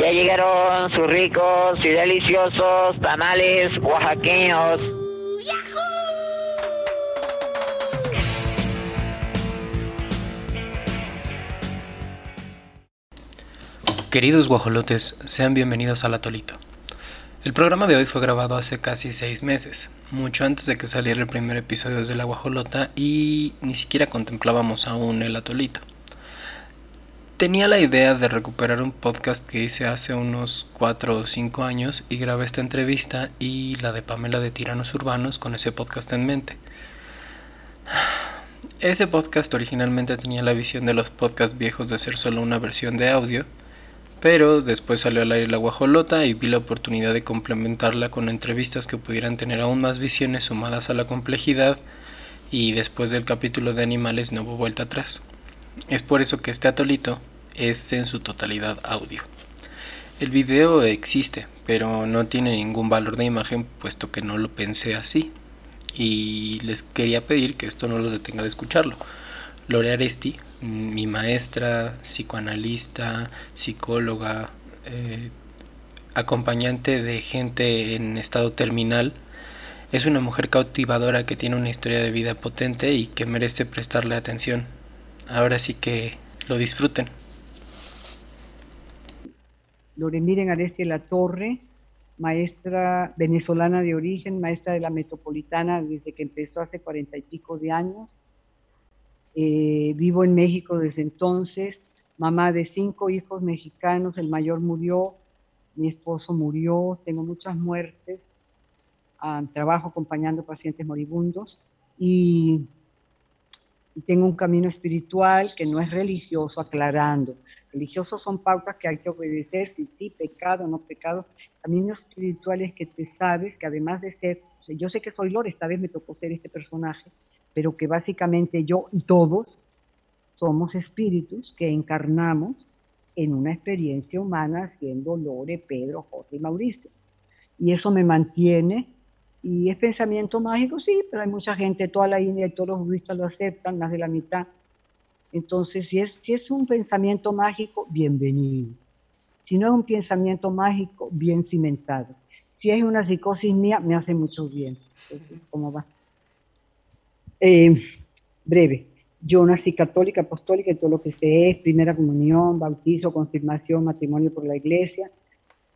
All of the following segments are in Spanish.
Ya llegaron sus ricos y deliciosos tamales oaxaqueños. Queridos guajolotes, sean bienvenidos al Atolito. El programa de hoy fue grabado hace casi seis meses, mucho antes de que saliera el primer episodio de La Guajolota y ni siquiera contemplábamos aún el Atolito. Tenía la idea de recuperar un podcast que hice hace unos 4 o 5 años y grabé esta entrevista y la de Pamela de Tiranos Urbanos con ese podcast en mente. Ese podcast originalmente tenía la visión de los podcasts viejos de ser solo una versión de audio, pero después salió al aire la guajolota y vi la oportunidad de complementarla con entrevistas que pudieran tener aún más visiones sumadas a la complejidad y después del capítulo de animales no hubo vuelta atrás. Es por eso que este atolito es en su totalidad audio. El video existe, pero no tiene ningún valor de imagen puesto que no lo pensé así. Y les quería pedir que esto no los detenga de escucharlo. Lore Aresti, mi maestra, psicoanalista, psicóloga, eh, acompañante de gente en estado terminal, es una mujer cautivadora que tiene una historia de vida potente y que merece prestarle atención. Ahora sí que lo disfruten. Miren Aresti La Torre, maestra venezolana de origen, maestra de la metropolitana desde que empezó hace cuarenta y pico de años. Eh, vivo en México desde entonces, mamá de cinco hijos mexicanos, el mayor murió, mi esposo murió, tengo muchas muertes, ah, trabajo acompañando pacientes moribundos y tengo un camino espiritual que no es religioso, aclarando, religiosos son pautas que hay que obedecer, si sí, pecado, no pecado. Caminos espirituales que te sabes, que además de ser, yo sé que soy Lore, esta vez me tocó ser este personaje, pero que básicamente yo y todos somos espíritus que encarnamos en una experiencia humana siendo Lore, Pedro, José y Mauricio. Y eso me mantiene. Y es pensamiento mágico, sí, pero hay mucha gente, toda la India y todos los budistas lo aceptan, más de la mitad entonces, si es, si es un pensamiento mágico, bienvenido. Si no es un pensamiento mágico, bien cimentado. Si es una psicosis mía, me hace mucho bien. ¿cómo va? Eh, breve. Yo nací católica, apostólica, y todo lo que sé es primera comunión, bautizo, confirmación, matrimonio por la iglesia.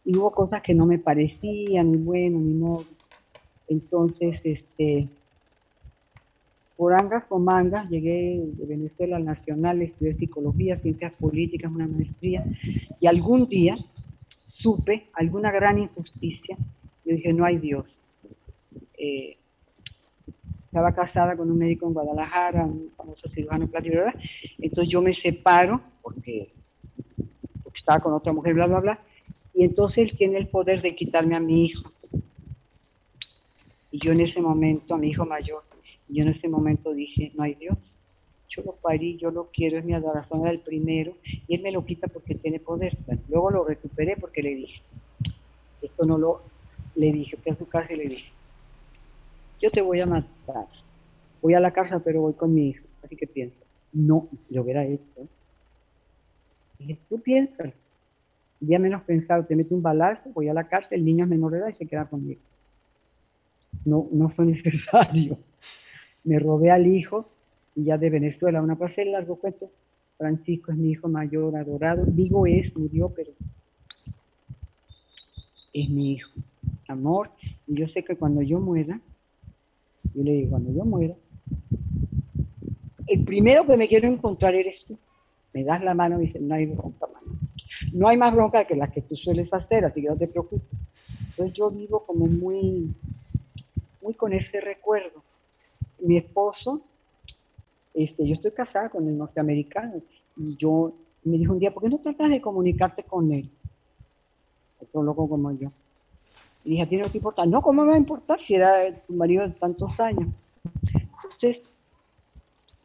Y hubo cosas que no me parecían, ni bueno, ni modo. Entonces, este, por angas o mangas, llegué de Venezuela al Nacional, estudié psicología, ciencias políticas, una maestría, y algún día supe alguna gran injusticia. Yo dije, no hay Dios. Eh, estaba casada con un médico en Guadalajara, un famoso cirujano plástico. Entonces yo me separo porque, porque estaba con otra mujer, bla, bla, bla. Y entonces él tiene el poder de quitarme a mi hijo. Y yo en ese momento, a mi hijo mayor, yo en ese momento dije, no hay Dios. Yo lo parí, yo lo quiero, es mi adoración el primero, y él me lo quita porque tiene poder. luego lo recuperé porque le dije, esto no lo, le dije, fui a su casa y le dije, yo te voy a matar. Voy a la casa, pero voy con mi hijo. Así que pienso, no, yo hubiera hecho. Dije, tú piensas, ya menos pensado, te mete un balazo, voy a la cárcel, el niño es menor de edad y se queda conmigo. No, no fue necesario me robé al hijo, y ya de Venezuela, una pasé largo cuento, Francisco es mi hijo mayor, adorado, digo es, murió, pero es mi hijo, amor, y yo sé que cuando yo muera, yo le digo, cuando yo muera, el primero que me quiero encontrar eres tú. Me das la mano y dices, no hay bronca, mano. No hay más bronca que las que tú sueles hacer, así que no te preocupes. Entonces yo vivo como muy, muy con ese recuerdo mi esposo, este, yo estoy casada con el norteamericano y yo me dijo un día, ¿por qué no tratas de comunicarte con él? Otro loco como yo. Y dije, ¿a ti no? No, ¿cómo me va a importar si era tu marido de tantos años? Entonces,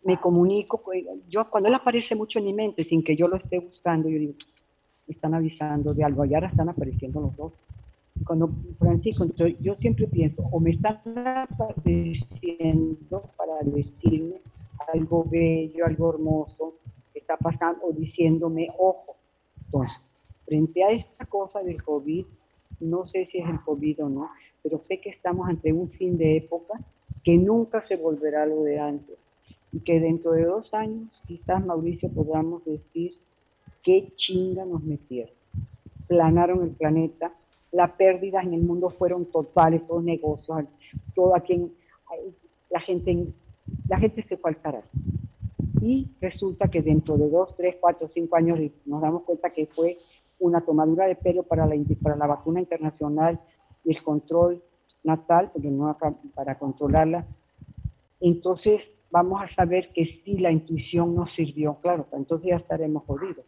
me comunico, yo cuando él aparece mucho en mi mente sin que yo lo esté buscando, yo digo, me están avisando de algo, y ahora están apareciendo los dos cuando Francisco, yo siempre pienso, o me están apareciendo para decirme algo bello, algo hermoso está pasando, o diciéndome, ojo. Entonces, frente a esta cosa del COVID, no sé si es el COVID o no, pero sé que estamos ante un fin de época que nunca se volverá lo de antes y que dentro de dos años quizás Mauricio podamos decir qué chinga nos metieron. Planaron el planeta, las pérdidas en el mundo fueron totales, todos negocios, todo a quien la gente, la gente se fue al Y resulta que dentro de dos, tres, cuatro, cinco años nos damos cuenta que fue una tomadura de pelo para la, para la vacuna internacional y el control natal, porque no para controlarla. Entonces vamos a saber que sí la intuición nos sirvió, claro, entonces ya estaremos jodidos.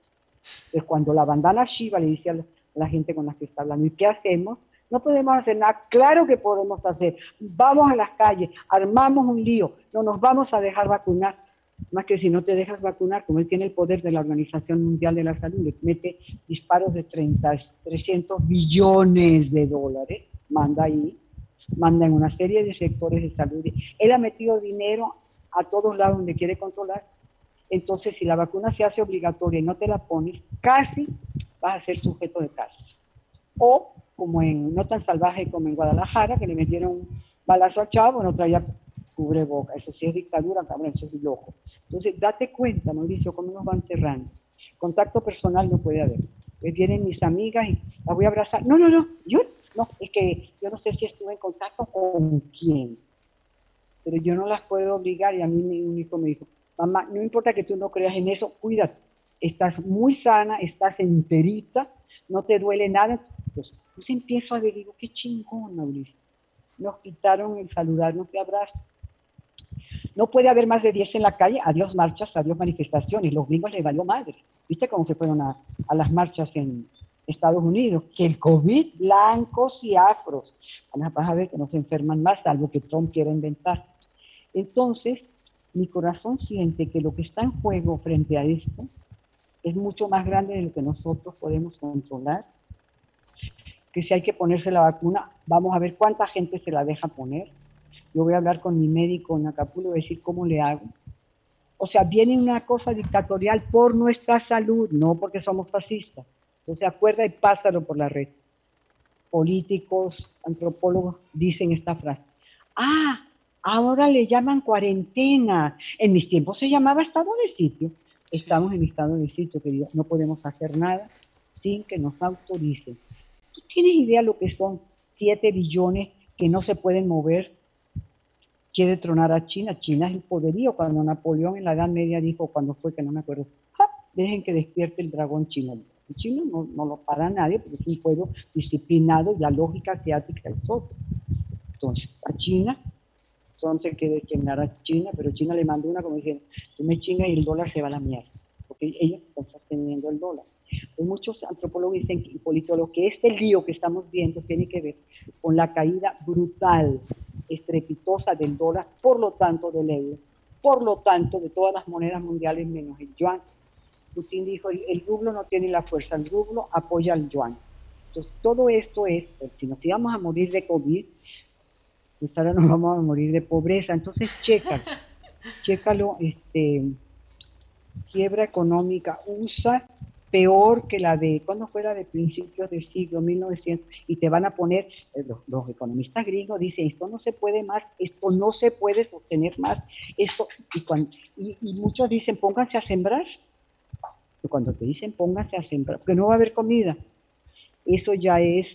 Entonces cuando la bandana Shiva le dice a la gente con la que está hablando, ¿y qué hacemos? No podemos hacer nada. Claro que podemos hacer. Vamos a las calles, armamos un lío, no nos vamos a dejar vacunar. Más que si no te dejas vacunar, como él tiene el poder de la Organización Mundial de la Salud, le mete disparos de 30, 300 billones de dólares, manda ahí, manda en una serie de sectores de salud. Él ha metido dinero a todos lados donde quiere controlar. Entonces, si la vacuna se hace obligatoria y no te la pones, casi vas a ser sujeto de caso. O como en, no tan salvaje como en Guadalajara, que le metieron un balazo a Chavo, no traía cubreboca. Eso sí es dictadura, cabrón, eso es loco. Entonces, date cuenta, Mauricio, cómo nos van cerrando. Contacto personal no puede haber. Eh, vienen mis amigas y las voy a abrazar. No, no, no, yo no, es que yo no sé si estuve en contacto con quién, pero yo no las puedo obligar y a mí mi único me dijo, mamá, no importa que tú no creas en eso, cuídate, estás muy sana, estás enterita, no te duele nada, pues pues empiezo a ver, digo, qué chingón, Mauricio. Nos quitaron el saludarnos de abrazo. No puede haber más de 10 en la calle, adiós marchas, adiós manifestaciones. Los gringos les valió madre. ¿Viste cómo se fueron a, las marchas en Estados Unidos? Que el COVID, blancos y afros. Vas a ver que no enferman más, algo que Trump quiere inventar. Entonces, mi corazón siente que lo que está en juego frente a esto es mucho más grande de lo que nosotros podemos controlar que si hay que ponerse la vacuna, vamos a ver cuánta gente se la deja poner. Yo voy a hablar con mi médico en Acapulco y decir cómo le hago. O sea, viene una cosa dictatorial por nuestra salud, no porque somos fascistas. Entonces, acuerda y pásalo por la red. Políticos, antropólogos dicen esta frase. Ah, ahora le llaman cuarentena. En mis tiempos se llamaba estado de sitio. Estamos en estado de sitio, querido. No podemos hacer nada sin que nos autoricen. ¿Tú tienes idea lo que son 7 billones que no se pueden mover? Quiere tronar a China. China es el poderío. Cuando Napoleón en la Edad Media dijo, cuando fue que no me acuerdo, dejen que despierte el dragón chino. El chino no, lo para nadie porque es un pueblo disciplinado y la lógica asiática es otro. Entonces, a China, entonces quiere chingar a China, pero China le mandó una como diciendo, tú me chingas y el dólar se va a la mierda, porque ellos están sosteniendo el dólar. Pues muchos antropólogos dicen y politólogos que este lío que estamos viendo tiene que ver con la caída brutal, estrepitosa del dólar, por lo tanto del euro, por lo tanto de todas las monedas mundiales menos el yuan. Putin dijo, el rublo no tiene la fuerza, el rublo apoya al yuan. Entonces, todo esto es, pues, si nos íbamos a morir de COVID, pues ahora nos vamos a morir de pobreza. Entonces, chécalo, chécalo, este, quiebra económica, usa peor que la de, cuando fuera de principios del siglo 1900? Y te van a poner, eh, los, economistas gringos dicen, esto no se puede más, esto no se puede sostener más, esto, y, cuando, y, muchos dicen, pónganse a sembrar. Y cuando te dicen, pónganse a sembrar, porque no va a haber comida, eso ya es,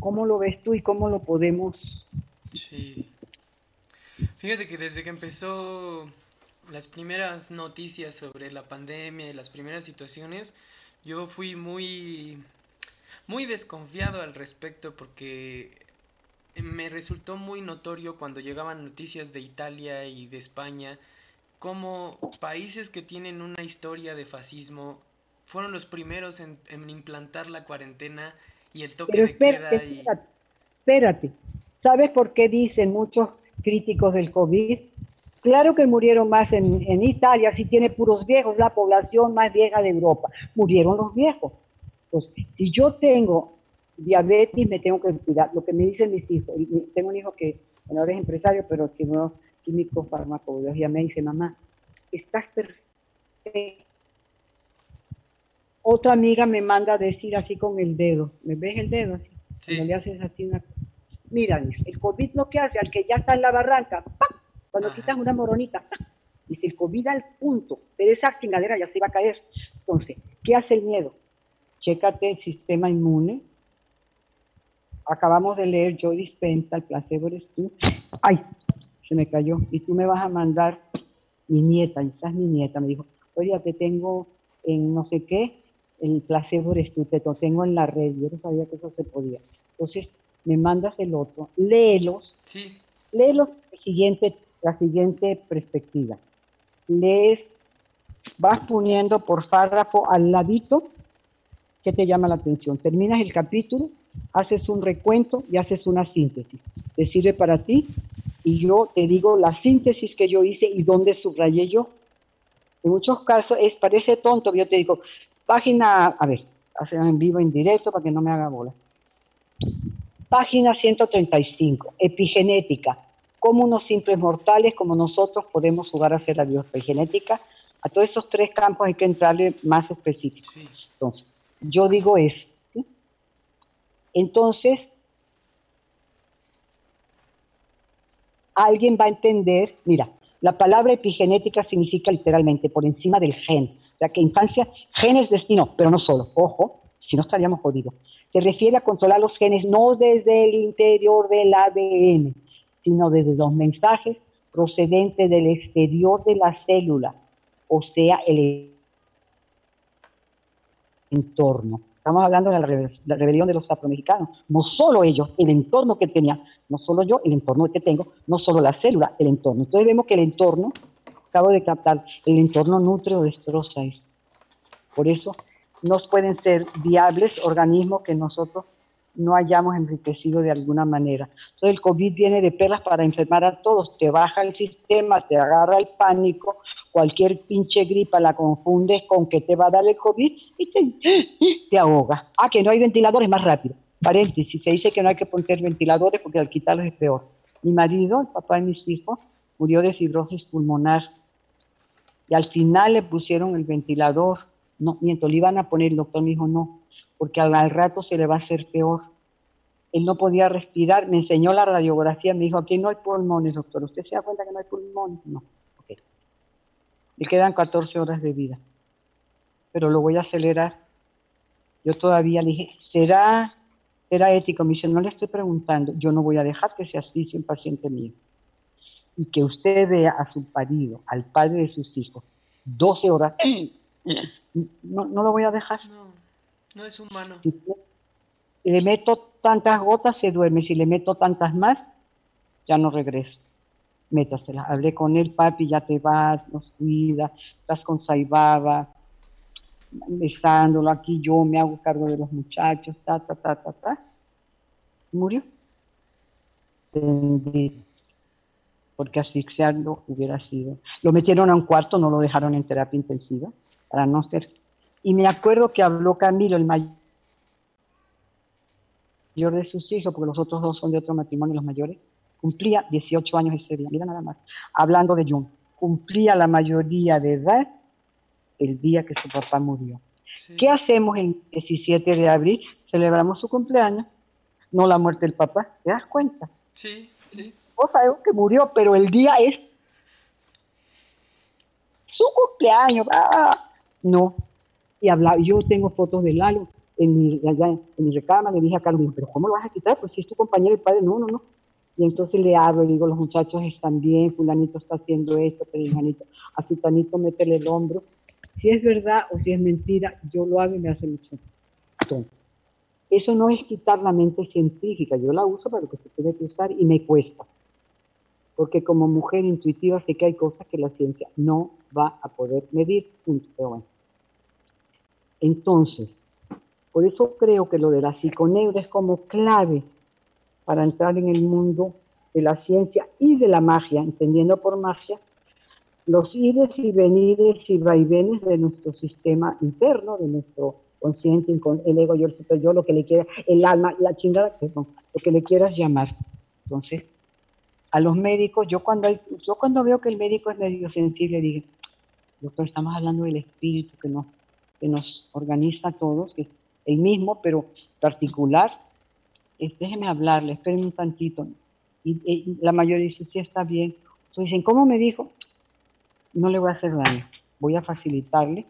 ¿cómo lo ves tú y cómo lo podemos? Sí. Fíjate que desde que empezó las primeras noticias sobre la pandemia y las primeras situaciones, yo fui muy, muy desconfiado al respecto porque me resultó muy notorio cuando llegaban noticias de Italia y de España, como países que tienen una historia de fascismo fueron los primeros en, implantar la cuarentena y el toque de queda. Espérate, espérate, ¿sabes por qué dicen muchos críticos del COVID? Claro que murieron más en, Italia, si tiene puros viejos, la población más vieja de Europa. Murieron los viejos. Entonces, si yo tengo diabetes, me tengo que cuidar. Lo que me dicen mis hijos, tengo un hijo que ahora es empresario, pero que no químico farmacología, me dice, mamá, estás perfecta. Otra amiga me manda a decir así con el dedo, ¿me ves el dedo? Así? Sí. Cuando le haces así una... Mira, dice, el COVID lo que hace al que ya está en la barranca, ¡pam! cuando Ajá. quitas una moronita, ¡pam! dice, el COVID al punto, pero esa chingadera ya se va a caer. Entonces, ¿qué hace el miedo? Chécate el sistema inmune. Acabamos de leer Joe Dispensa, el placebo eres tú. ¡Ay! Se me cayó. Y tú me vas a mandar mi nieta, es mi nieta, me dijo, oye, te tengo en no sé qué, el placebo eres tú, te lo tengo en la red, yo no sabía que eso se podía. Entonces, me mandas el otro, léelos, Sí. léelos la siguiente, la siguiente perspectiva. Lees, vas poniendo por párrafo al ladito que te llama la atención. Terminas el capítulo, haces un recuento y haces una síntesis. Te sirve para ti y yo te digo la síntesis que yo hice y dónde subrayé yo. En muchos casos es parece tonto, yo te digo, página, a ver, hacer en vivo, en directo para que no me haga bola. Página 135, epigenética. Cómo unos simples mortales como nosotros podemos jugar a hacer la biogenética. A todos esos tres campos hay que entrarle más específico. Sí. Entonces, yo digo eso. ¿sí? Entonces, alguien va a entender, mira, la palabra epigenética significa literalmente por encima del gen. Sea que infancia, gen es destino, pero no solo. Ojo, si no estaríamos jodidos. Se refiere a controlar los genes no desde el interior del ADN, sino desde los mensajes procedentes del exterior de la célula, o sea, el entorno. Estamos hablando de la, rebe- la rebelión de los afromexicanos. No solo ellos, el entorno que tenían, no solo yo, el entorno que tengo, no solo la célula, el entorno. Entonces vemos que el entorno, acabo de captar, el entorno nutre o destroza esto. Por eso nos pueden ser viables organismos que nosotros no hayamos enriquecido de alguna manera. Entonces el COVID viene de perlas para enfermar a todos, te baja el sistema, te agarra el pánico, cualquier pinche gripa la confundes con que te va a dar el COVID y te, te ahoga. Ah, que no hay ventiladores, más rápido. Paréntesis, se dice que no hay que poner ventiladores porque al quitarlos es peor. Mi marido, el papá de mis hijos, murió de fibrosis pulmonar y al final le pusieron el ventilador. No, miento, le iban a poner, el doctor me dijo no, porque al, al rato se le va a hacer peor. Él no podía respirar, me enseñó la radiografía, me dijo, aquí no hay pulmones, doctor. ¿Usted se da cuenta que no hay pulmones? No. Ok. Le quedan 14 horas de vida, pero lo voy a acelerar. Yo todavía le dije, ¿será, será ético? Me dice, no le estoy preguntando, yo no voy a dejar que se asfixie un paciente mío. Y que usted vea a su marido, al padre de sus hijos, 12 horas, no, no lo voy a dejar. No, no es humano. Si le meto tantas gotas, se duerme. Si le meto tantas más, ya no regreso. Métasela. Hablé con él, papi, ya te vas, nos cuida, estás con Saibaba, besándolo aquí, yo me hago cargo de los muchachos, ta, ta, ta, ta, ta. Murió. Bendito. Porque asfixiarlo hubiera sido. Lo metieron a un cuarto, no lo dejaron en terapia intensiva, para no ser. Y me acuerdo que habló Camilo, el mayor de sus hijos, porque los otros dos son de otro matrimonio, los mayores, cumplía 18 años ese día, mira nada más, hablando de Jung, cumplía la mayoría de edad el día que su papá murió. Sí. ¿Qué hacemos el 17 de abril? Celebramos su cumpleaños, no la muerte del papá, ¿te das cuenta? Sí, sí. Vos sabés que murió, pero el día es su cumpleaños. ¡ah! No. Y hablaba, yo tengo fotos de Lalo en mi, allá en mi recámara, le dije a Carlos, pero ¿cómo lo vas a quitar? Pues si es tu compañero y padre, no, no, no. Y entonces le hablo, le digo, los muchachos están bien, fulanito está haciendo esto, perijanito, a sutanito métele el hombro. Si es verdad o si es mentira, yo lo hago y me hace mucho. Eso no es quitar la mente científica, yo la uso para lo que se tiene que usar y me cuesta. Porque como mujer intuitiva sé que hay cosas que la ciencia no va a poder medir. Entonces, por eso creo que lo de la psiconeura es como clave para entrar en el mundo de la ciencia y de la magia, entendiendo por magia los ires y venires y vaivenes de nuestro sistema interno, de nuestro consciente, el ego, yo, el super yo, lo que le quiera, el alma, la chingada, perdón, lo que le quieras llamar. Entonces, a los médicos, yo cuando, hay- yo cuando veo que el médico es medio sensible, digo, doctor, estamos hablando del espíritu, que no, que nos organiza a todos, que es el mismo, pero particular. déjeme hablarle, espérenme un tantito. Y, la mayoría dice, sí, está bien. Entonces dicen, ¿cómo me dijo? No le voy a hacer daño, voy a facilitarle,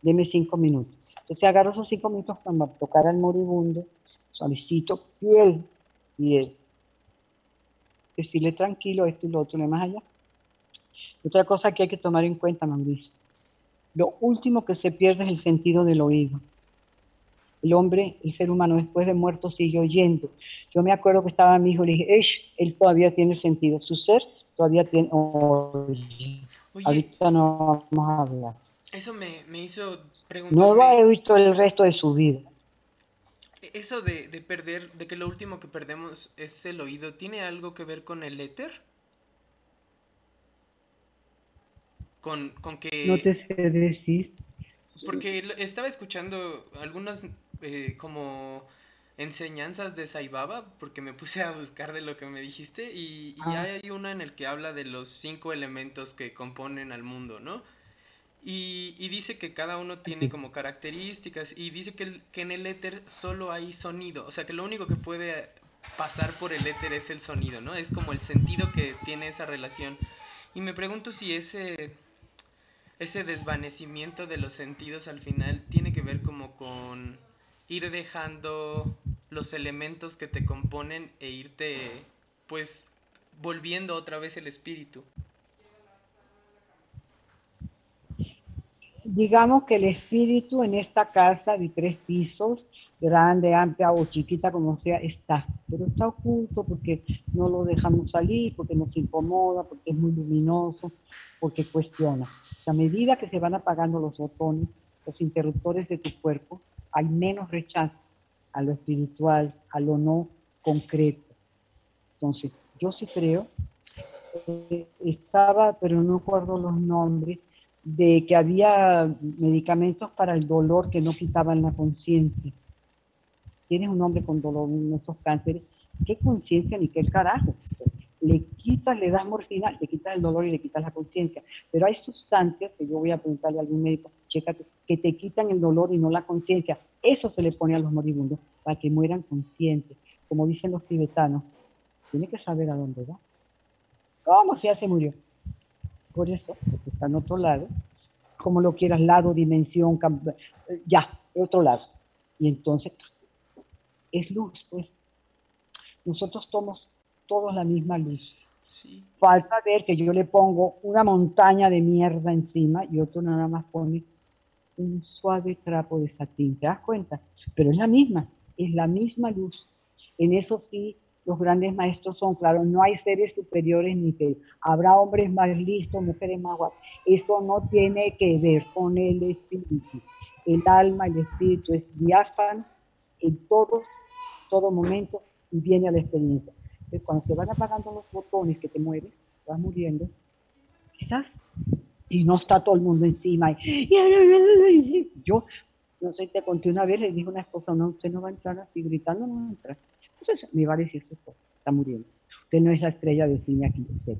deme cinco minutos. Entonces agarro esos cinco minutos para tocar al moribundo, suavecito, piel, piel. Decirle tranquilo, esto y lo otro, no más allá. Otra cosa que hay que tomar en cuenta, Mauricio. Lo último que se pierde es el sentido del oído. El hombre, el ser humano, después de muerto sigue oyendo. Yo me acuerdo que estaba mi hijo y le dije, él todavía tiene sentido. Su ser todavía tiene Oye, Ahorita no vamos a hablar. Eso me, me hizo preguntar. No lo ha visto el resto de su vida. Eso de, de perder, de que lo último que perdemos es el oído, ¿tiene algo que ver con el éter? Con, con que... No te sé decir. Porque estaba escuchando algunas eh, como enseñanzas de Saibaba, porque me puse a buscar de lo que me dijiste, y, ah. hay una en el que habla de los cinco elementos que componen al mundo, ¿no? Y, dice que cada uno tiene como características, y dice que, que en el éter solo hay sonido, o sea que lo único que puede pasar por el éter es el sonido, ¿no? Es como el sentido que tiene esa relación. Y me pregunto si ese ese desvanecimiento de los sentidos al final tiene que ver como con ir dejando los elementos que te componen e irte pues volviendo otra vez el espíritu. Digamos que el espíritu en esta casa de tres pisos, grande, amplia o chiquita como sea, está, pero está oculto porque no lo dejamos salir, porque nos incomoda, porque es muy luminoso, porque cuestiona. A medida que se van apagando los botones, los interruptores de tu cuerpo, hay menos rechazo a lo espiritual, a lo no concreto. Entonces, yo sí creo, eh, estaba, pero no recuerdo los nombres, de que había medicamentos para el dolor que no quitaban la conciencia. Tienes un hombre con dolor en cánceres, ¿qué conciencia ni qué carajo? le quitas, le das morfina, le quitas el dolor y le quitas la conciencia. Pero hay sustancias, que yo voy a preguntarle a algún médico, chécate, que te quitan el dolor y no la conciencia. Eso se le pone a los moribundos para que mueran conscientes. Como dicen los tibetanos, tiene que saber a dónde va. ¿Cómo se hace murió? Por eso, porque está en otro lado, como lo quieras, lado, dimensión, ya, otro lado. Y entonces, es luz, pues. Nosotros somos todos la misma luz. Falta ver que yo le pongo una montaña de mierda encima y otro nada más pone un suave trapo de satín. ¿Te das cuenta? Pero es la misma, es la misma luz. En eso sí, los grandes maestros son claros, no hay seres superiores ni que habrá hombres más listos, mujeres más guapas. Eso no tiene que ver con el espíritu. El alma, el espíritu es diáfano en todos, todo momento y viene a la experiencia cuando se van apagando los botones que te mueves, vas muriendo, quizás, y no está todo el mundo encima. Yo, no sé, te conté una vez, le dije a una esposa, no, usted no va a entrar así gritando, no va a entrar. Entonces me va a decir está muriendo. Usted no es la estrella de cine aquí, usted.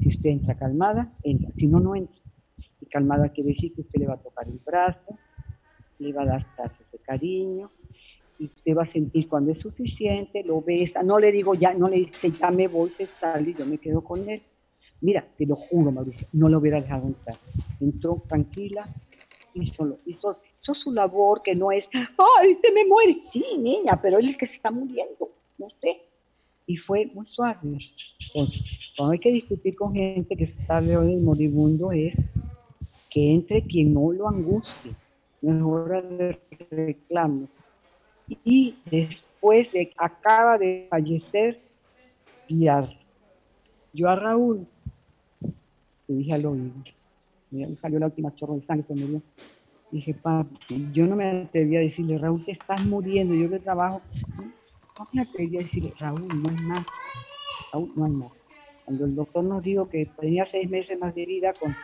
Si usted entra calmada, entra. Si no, no entra. Y calmada quiere decir que usted le va a tocar el brazo, le va a dar tazos de cariño, y usted va a sentir cuando es suficiente, lo besa, no le digo ya, no le dice ya me voy, se sale y yo me quedo con él. Mira, te lo juro, Mauricio, no lo hubiera dejado entrar. Entró tranquila, hizo, hizo, hizo su labor que no es, ay, se me muere. Sí, niña, pero él es el que se está muriendo, no sé. Y fue muy suave. Cuando hay que discutir con gente que está del moribundo es que entre quien no lo angustie. No es reclamo y después de acaba de fallecer Pilar. Yo a Raúl le dije al oído, me salió la última chorro de sangre, se murió. Dije, papi, yo no me atreví a decirle, Raúl, te estás muriendo, yo que trabajo, no me atreví a decirle, Raúl, no es nada, Raúl, no es nada. Cuando el doctor nos dijo que tenía seis meses más de vida con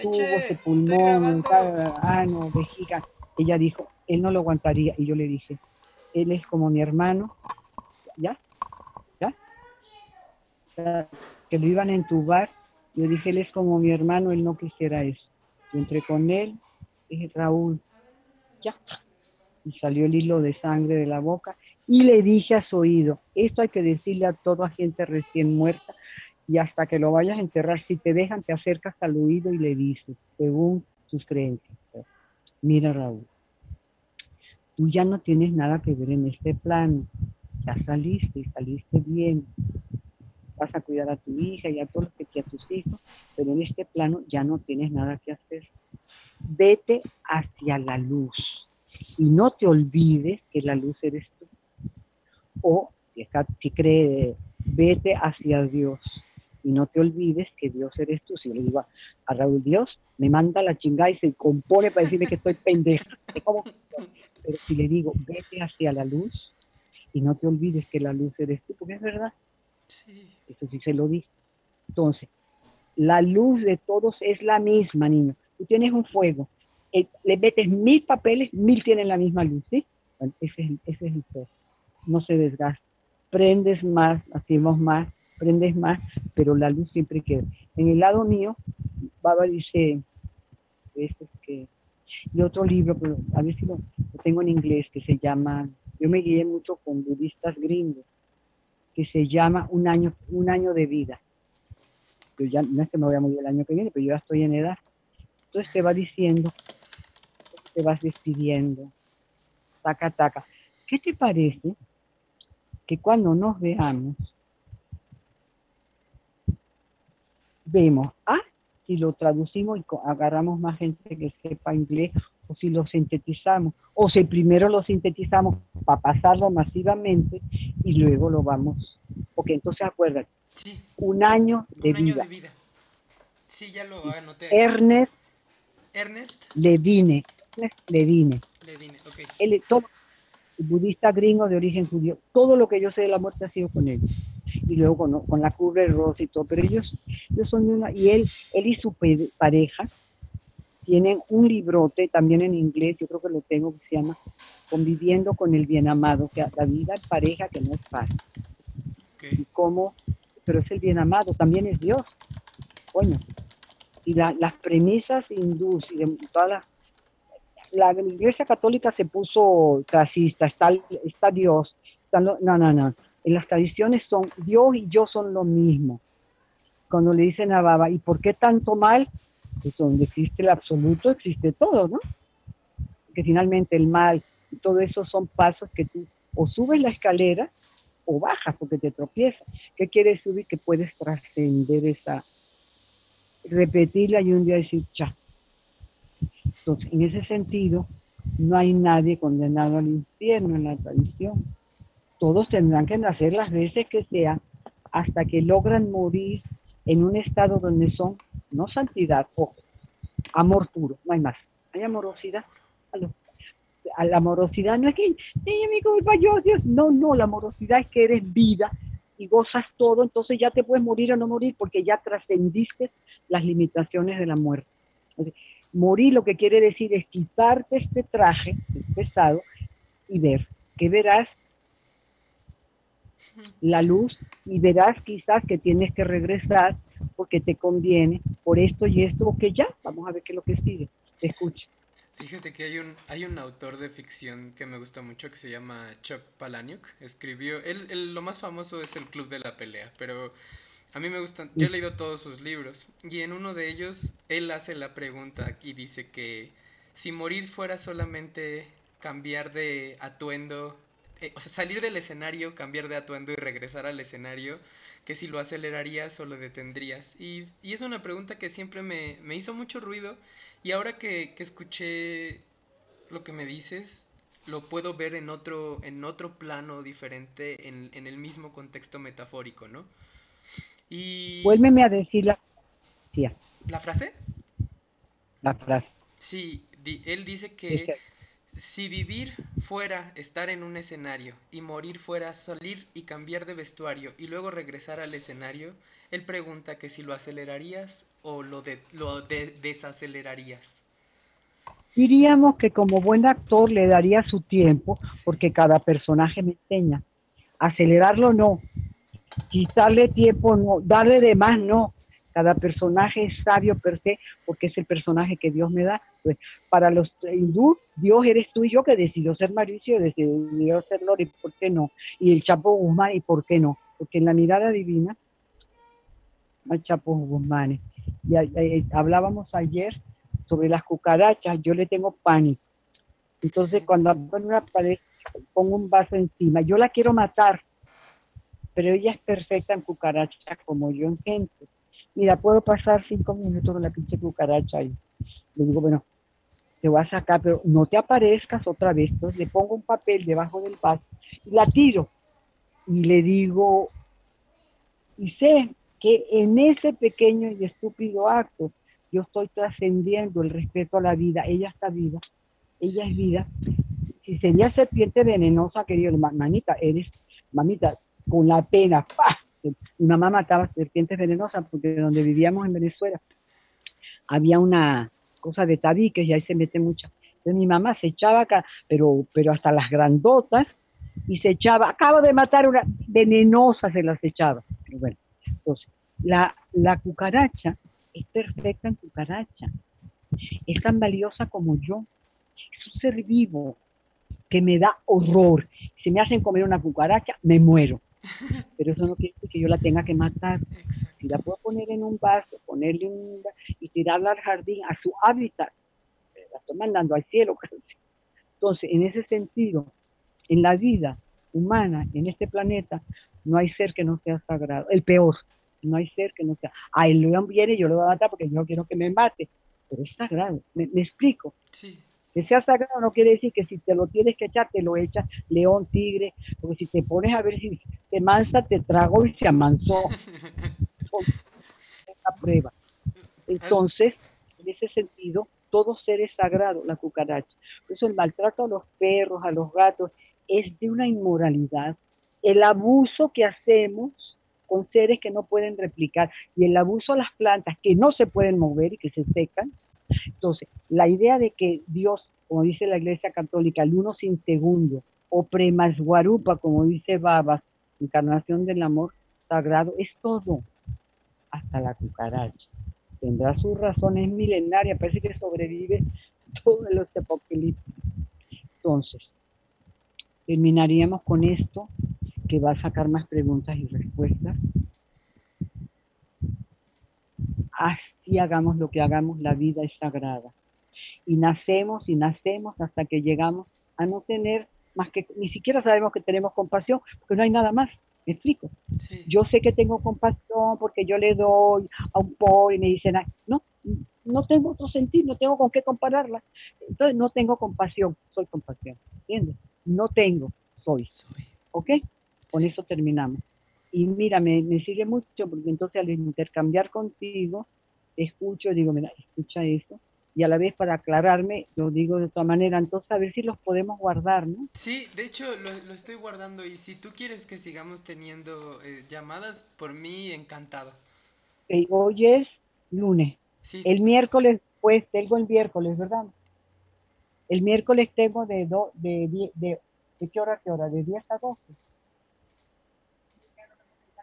tubos de pulmón, ano, vejiga, ella dijo, él no lo aguantaría. Y yo le dije, él es como mi hermano, ¿ya? ¿Ya? que lo iban a entubar, yo dije, él es como mi hermano, él no quisiera eso. Yo entré con él, dije, Raúl, ya. Y salió el hilo de sangre de la boca y le dije a su oído, esto hay que decirle a toda gente recién muerta y hasta que lo vayas a enterrar, si te dejan, te acercas al oído y le dices, según sus creencias, mira Raúl, tú ya no tienes nada que ver en este plano, ya saliste y saliste bien, vas a cuidar a tu hija y a todos los que a tus hijos, pero en este plano ya no tienes nada que hacer. Vete hacia la luz y no te olvides que la luz eres tú. O si, si cree, vete hacia Dios y no te olvides que Dios eres tú. Si yo le digo a, Raúl, Dios me manda la chingada y se compone para decirme que estoy pendeja. Pero si le digo, vete hacia la luz y no te olvides que la luz eres tú, porque es verdad. Eso sí se lo dice. Entonces, la luz de todos es la misma, niño. Tú tienes un fuego, eh, le metes mil papeles, mil tienen la misma luz, ¿sí? ese, es, ese es el fuego. No se desgasta. Prendes más, hacemos más, prendes más, pero la luz siempre queda. En el lado mío, Baba dice, este que, y otro libro, pero a ver si lo, tengo en inglés, que se llama, yo me guié mucho con budistas gringos, que se llama Un año, un año de vida. Yo ya no es que me voy a morir el año que viene, pero yo ya estoy en edad. Entonces te va diciendo, te vas despidiendo, taca, taca. ¿Qué te parece que cuando nos veamos, vemos, ah, si lo traducimos y agarramos más gente que sepa inglés, o si lo sintetizamos, o si primero lo sintetizamos para pasarlo masivamente y luego lo vamos, porque entonces acuérdate, un año de un vida. Año de vida. Sí, ya lo anoté. Ernest, Ernest Levine, Ernest Levine. Levine, okay. Él, todo, budista gringo de origen judío, todo lo que yo sé de la muerte ha sido con él. Y luego con, con la curva rosa y todo, pero ellos, ellos son de una, y él, él y su pareja tienen un librote también en inglés, yo creo que lo tengo, que se llama Conviviendo con el Bien Amado, que la vida en pareja que no es fácil. Y cómo, pero es el bien amado, también es Dios. Bueno, y las premisas hindús y de toda la, la iglesia católica se puso trasista, está, está Dios, no, no, no, en las tradiciones son Dios y yo son lo mismo. Cuando le dicen a Baba, ¿y por qué tanto mal? Pues donde existe el absoluto, existe todo, ¿no? Que finalmente el mal y todo eso son pasos que tú o subes la escalera o bajas porque te tropiezas. ¿Qué quiere subir? Que puedes trascender esa, repetirla y un día decir, cha. Entonces, en ese sentido, no hay nadie condenado al infierno en la tradición todos tendrán que nacer las veces que sea hasta que logran morir en un estado donde son, no santidad, o amor puro, no hay más. Hay amorosidad. A la amorosidad no es que, sí, mi culpa, yo, Dios. No, no, la amorosidad es que eres vida y gozas todo, entonces ya te puedes morir o no morir porque ya trascendiste las limitaciones de la muerte. Morir lo que quiere decir es quitarte este traje pesado y ver que verás la luz y verás quizás que tienes que regresar porque te conviene por esto y esto o que ya, vamos a ver qué es lo que sigue. Te escucho. Fíjate que hay un, hay un autor de ficción que me gusta mucho que se llama Chuck Palahniuk. Escribió, él, lo más famoso es El Club de la Pelea, pero a mí me gustan, yo he leído todos sus libros y en uno de ellos él hace la pregunta y dice que si morir fuera solamente cambiar de atuendo eh, o sea, salir del escenario, cambiar de atuendo y regresar al escenario, que si lo acelerarías o lo detendrías. Y, y es una pregunta que siempre me, me hizo mucho ruido y ahora que, que, escuché lo que me dices, lo puedo ver en otro, en otro plano diferente, en, en el mismo contexto metafórico, ¿no? Y... Vuélveme a decir la... ¿La frase? La frase. Sí, él dice que si vivir fuera estar en un escenario y morir fuera salir y cambiar de vestuario y luego regresar al escenario, él pregunta que si lo acelerarías o lo, de, lo desacelerarías. Diríamos que como buen actor le daría su tiempo porque cada personaje me enseña. Acelerarlo no, quitarle tiempo no, darle de más no, Cada personaje es sabio per se porque es el personaje que Dios me da. Pues, para los hindú, Dios eres tú y yo que decidió ser Mauricio, decidió ser Lori, ¿por qué no? Y el Chapo Guzmán, ¿y por qué no? Porque en la mirada divina, al Chapo Guzmán, y, hablábamos ayer sobre las cucarachas, yo le tengo pánico. Entonces, cuando pongo una pared, pongo un vaso encima, yo la quiero matar, pero ella es perfecta en cucarachas como yo en gente mira, puedo pasar cinco minutos con la pinche cucaracha y le digo, bueno, te voy a sacar, pero no te aparezcas otra vez. Entonces le pongo un papel debajo del vaso y la tiro. Y le digo, y sé que en ese pequeño y estúpido acto yo estoy trascendiendo el respeto a la vida. Ella está viva, ella es vida. Si sería serpiente venenosa, querido, mamita, eres, mamita, con la pena, ¡pah! mi mamá mataba serpientes venenosas porque donde vivíamos en Venezuela había una cosa de tabiques y ahí se mete mucha. Entonces mi mamá se echaba acá, pero, pero hasta las grandotas, y se echaba, acabo de matar una venenosa, se las echaba. bueno, entonces, la, la cucaracha es perfecta en cucaracha. Es tan valiosa como yo. Es un ser vivo que me da horror. Si me hacen comer una cucaracha, me muero. pero eso no quiere decir que yo la tenga que matar. Si la puedo poner en un vaso, ponerle un y tirarla al jardín, a su hábitat, eh, la estoy mandando al cielo. Entonces, en ese sentido, en la vida humana, en este planeta, no hay ser que no sea sagrado. El peor, no hay ser que no sea. Ah, el león viene y yo lo voy a matar porque yo no quiero que me mate, pero es sagrado. ¿Me, me explico? Sí. Que sea sagrado no quiere decir que si te lo tienes que echar, te lo echas león, tigre, porque si te pones a ver si te mansa, te trago y se amansó. Esta prueba. Entonces, en ese sentido, todo ser es sagrado, la cucaracha. Por eso el maltrato a los perros, a los gatos, es de una inmoralidad. El abuso que hacemos con seres que no pueden replicar y el abuso a las plantas que no se pueden mover y que se secan, entonces, la idea de que Dios, como dice la Iglesia Católica, el uno sin segundo, o premasguarupa, como dice Babas, encarnación del amor sagrado, es todo, hasta la cucaracha. Tendrá sus razones milenarias, parece que sobrevive todos los apocalipsis. Entonces, terminaríamos con esto, que va a sacar más preguntas y respuestas. Así hagamos lo que hagamos, la vida es sagrada. Y nacemos y nacemos hasta que llegamos a no tener más que, ni siquiera sabemos que tenemos compasión, porque no hay nada más. Me explico. Yo sé que tengo compasión porque yo le doy a un pobre y me dicen, no, no tengo otro sentido, no tengo con qué compararla. Entonces no tengo compasión, soy compasión. ¿Entiendes? No tengo, soy. ¿Ok? Con eso terminamos. Y mira, me, me sirve mucho porque entonces al intercambiar contigo, escucho, digo, mira, escucha eso. Y a la vez para aclararme, lo digo de otra manera, entonces a ver si los podemos guardar, ¿no? Sí, de hecho lo, estoy guardando y si tú quieres que sigamos teniendo eh, llamadas, por mí encantado. hoy es lunes. Sí. El miércoles, pues tengo el miércoles, ¿verdad? El miércoles tengo de, do, de, de, de, qué hora qué hora, de 10 a 12.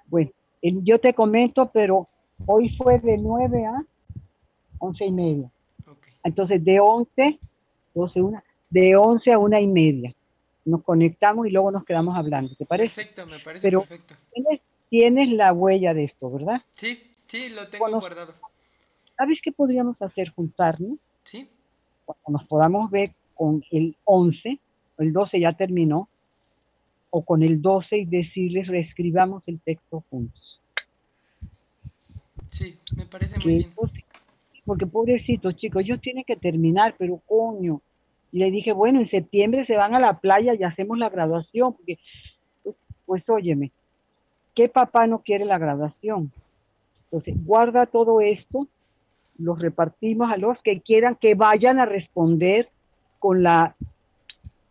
Bueno, yo te comento, pero hoy fue de 9 a 11 y media. Entonces, de 11, 12, una, de 11 a una y media. Nos conectamos y luego nos quedamos hablando, ¿te parece? Perfecto, me parece perfecto. Tienes, la huella de esto, ¿verdad? Sí, sí, lo tengo guardado. ¿Sabes qué podríamos hacer? Juntarnos. Sí. Cuando nos podamos ver con el 11, el 12 ya terminó, o con el 12 y decirles reescribamos el texto juntos. Sí, me parece muy bien. Porque pobrecitos chicos, ellos tienen que terminar, pero coño. Y le dije, bueno, en septiembre se van a la playa y hacemos la graduación, porque, pues, pues óyeme, ¿qué papá no quiere la graduación? Entonces, guarda todo esto, los repartimos a los que quieran que vayan a responder con la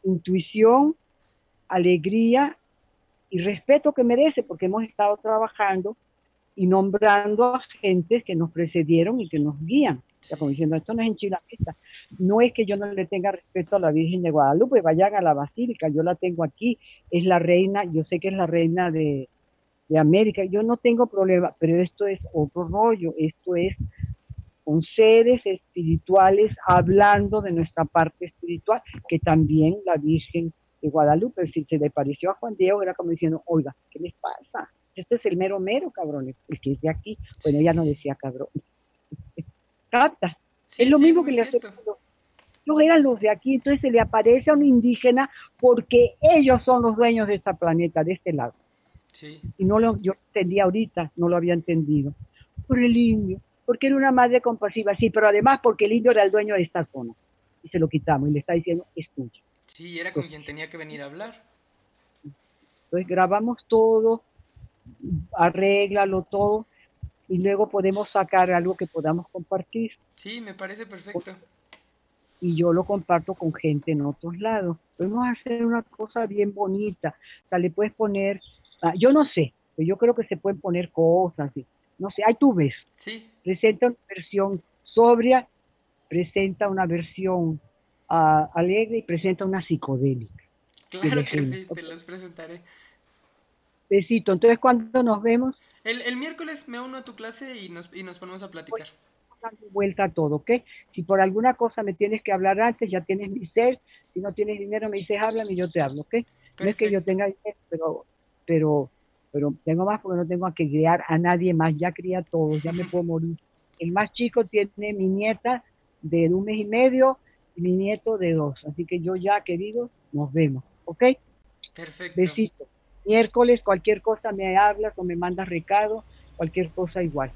intuición alegría y respeto que merece, porque hemos estado trabajando y nombrando a gentes que nos precedieron y que nos guían. Ya como diciendo, esto no es en No es que yo no le tenga respeto a la Virgen de Guadalupe, vayan a la Basílica, yo la tengo aquí, es la reina, yo sé que es la reina de, de América. Yo no tengo problema, pero esto es otro rollo, esto es con seres espirituales hablando de nuestra parte espiritual, que también la Virgen de Guadalupe, si se le pareció a Juan Diego, era como diciendo, oiga, ¿qué les pasa? Este es el mero mero, cabrones, el que es de aquí. Bueno, ella no decía cabrón. Capta. es lo mismo que le hace no eran los de aquí, entonces se le aparece a un indígena porque ellos son los dueños de este planeta, de este lado. Y no lo, yo entendía ahorita, no lo había entendido. Por el indio, porque era una madre compasiva, sí, pero además porque el indio era el dueño de esta zona. Y se lo quitamos y le está diciendo, escucha. Sí, era con quien tenía que venir a hablar. Entonces grabamos todo, arréglalo todo, y luego podemos sacar algo que podamos compartir. Sí, me parece perfecto y yo lo comparto con gente en otros lados. Podemos hacer una cosa bien bonita. O sea, le puedes poner, ah, yo no sé, pero yo creo que se pueden poner cosas. No sé, ahí tú ves. Sí. Presenta una versión sobria, presenta una versión ah, alegre y presenta una psicodélica. Claro que sí, te las presentaré. Besito. Entonces, ¿cuándo nos vemos? El, el miércoles me uno a tu clase y nos, y nos ponemos a platicar dando vuelta a todo, ¿ok? Si por alguna cosa me tienes que hablar antes, ya tienes mi ser. Si no tienes dinero, me dices háblame y yo te hablo, ¿ok? No es que yo tenga dinero, pero, pero, pero tengo más porque no tengo que criar a nadie más. Ya cría a todos, ya me puedo morir. El más chico tiene mi nieta de un mes y medio y mi nieto de dos. Así que yo ya, querido, nos vemos, ¿ok? Perfecto. Besito. Miércoles, cualquier cosa me hablas o me mandas recado, cualquier cosa igual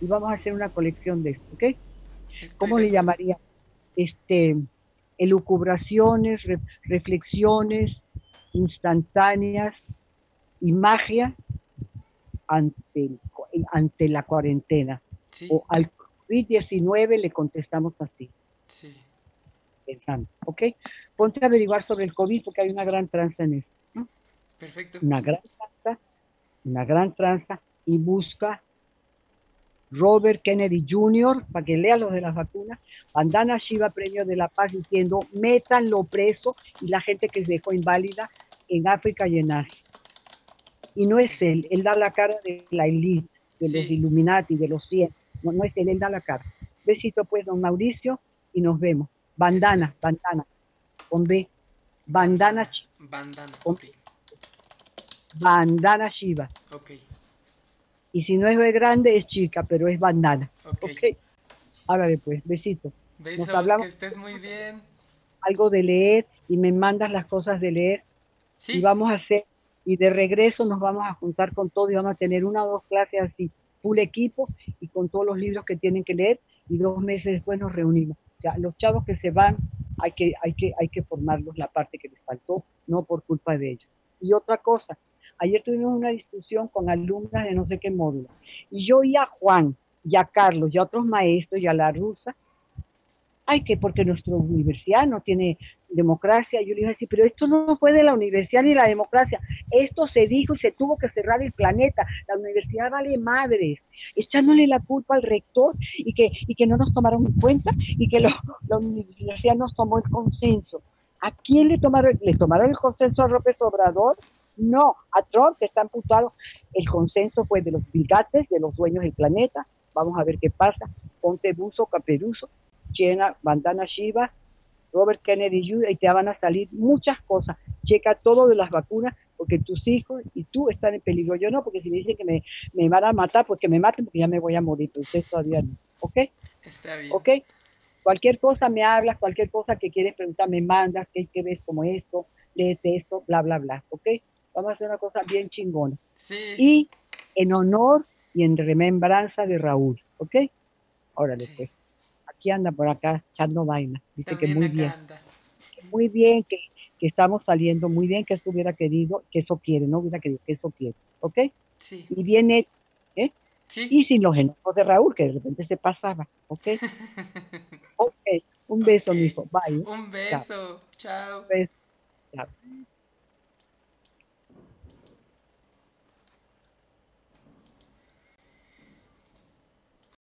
y vamos a hacer una colección de esto, ¿ok? ¿Cómo le llamaría? Este, elucubraciones, reflexiones instantáneas y magia ante, ante la cuarentena. O al COVID-19 le contestamos así. Sí. Pensando, ¿ok? Ponte a averiguar sobre el COVID porque hay una gran tranza en eso. Perfecto. Una gran tranza, una gran tranza y busca Robert Kennedy Jr., para que lea los de las vacunas, Bandana Shiva Premio de la Paz diciendo, métanlo preso y la gente que se dejó inválida en África y en Asia. Y no es él, él da la cara de la élite, de los Illuminati, de los 100. No, no es él, él da la cara. Besito pues, don Mauricio, y nos vemos. Bandana, bandana, con B. Bandana. Bandana, Bandana Shiva. Ok. Y si no es grande, es chica, pero es bandana. Ok. okay. Ahora después, besito. Besos, hablamos, que estés muy bien. Algo de leer y me mandas las cosas de leer. Sí. Y vamos a hacer, y de regreso nos vamos a juntar con todo y vamos a tener una o dos clases así, full equipo y con todos los libros que tienen que leer y dos meses después nos reunimos. O sea, los chavos que se van, hay que, hay que, hay que formarlos la parte que les faltó, no por culpa de ellos. Y otra cosa, Ayer tuvimos una discusión con alumnas de no sé qué módulo. Y yo y a Juan, y a Carlos, y a otros maestros, y a la rusa, ay, que porque nuestra universidad no tiene democracia. Yo le dije así, pero esto no fue de la universidad ni la democracia. Esto se dijo y se tuvo que cerrar el planeta. La universidad vale madres, echándole la culpa al rector y que, y que no nos tomaron en cuenta y que la universidad nos tomó el consenso. ¿A quién le tomaron? ¿Le tomaron el consenso a López Obrador? No, a Trump que está amputado. El consenso fue de los bigates, de los dueños del planeta. Vamos a ver qué pasa. Ponte buzo, caperuso, llena bandana Shiva, Robert Kennedy Jr. y te van a salir muchas cosas. Checa todo de las vacunas porque tus hijos y tú están en peligro. Yo no, porque si me dicen que me, me van a matar, pues que me maten porque ya me voy a morir. Pero ustedes todavía no. ¿Ok? Está bien. ¿Ok? Cualquier cosa me hablas, cualquier cosa que quieres preguntar, me mandas, ¿qué, qué ves como esto? Lees esto, bla, bla, bla. ¿Ok? Vamos a hacer una cosa bien chingona. Sí. Y en honor y en remembranza de Raúl, ¿ok? Órale, pues. Aquí anda por acá echando vaina. Dice que muy bien. muy bien, que, que, estamos saliendo, muy bien que eso hubiera querido, que eso quiere, no hubiera querido, que eso quiere, ¿ok? Sí. Y viene, ¿eh? Sí. Y sin los enojos de Raúl, que de repente se pasaba, ¿ok? ok, un beso, okay. mijo, bye. Un beso, chao. Un beso. Chao.